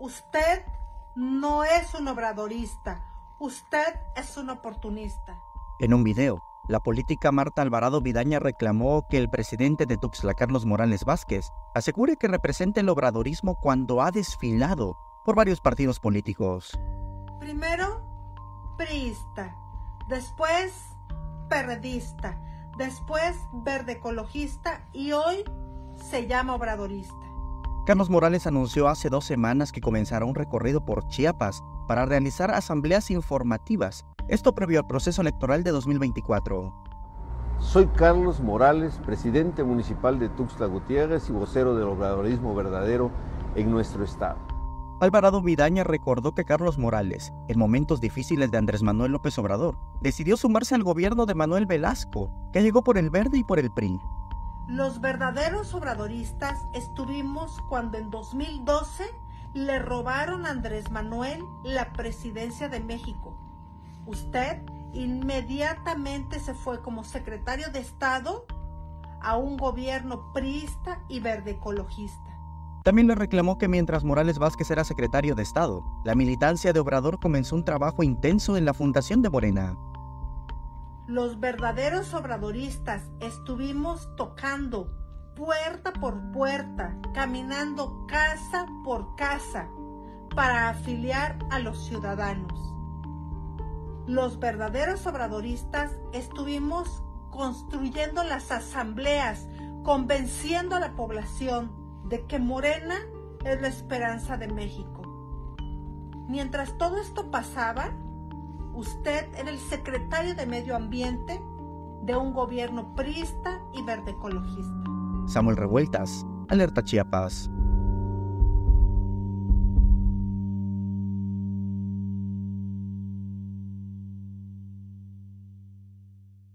Usted no es un obradorista, usted es un oportunista. En un video, la política Marta Alvarado Vidaña reclamó que el presidente de Tuxtla, Carlos Morales Vázquez, asegure que representa el obradorismo cuando ha desfilado por varios partidos políticos. Primero, priista, después, perredista, después, verde ecologista y hoy se llama obradorista. Carlos Morales anunció hace dos semanas que comenzará un recorrido por Chiapas para realizar asambleas informativas, esto previo al proceso electoral de 2024. Soy Carlos Morales, presidente municipal de Tuxtla Gutiérrez y vocero del obradorismo verdadero en nuestro estado. Alvarado Vidaña recordó que Carlos Morales, en momentos difíciles de Andrés Manuel López Obrador, decidió sumarse al gobierno de Manuel Velasco, que llegó por el Verde y por el PRI. Los verdaderos obradoristas estuvimos cuando en 2012 le robaron a Andrés Manuel la presidencia de México. Usted inmediatamente se fue como secretario de Estado a un gobierno priista y verde ecologista. También le reclamó que mientras Morales Vázquez era secretario de Estado, la militancia de Obrador comenzó un trabajo intenso en la fundación de Morena. Los verdaderos obradoristas estuvimos tocando puerta por puerta, caminando casa por casa para afiliar a los ciudadanos. Los verdaderos obradoristas estuvimos construyendo las asambleas, convenciendo a la población de que Morena es la esperanza de México. Mientras todo esto pasaba, Usted era el secretario de Medio Ambiente de un gobierno priista y verde ecologista. Samuel Revueltas, Alerta Chiapas.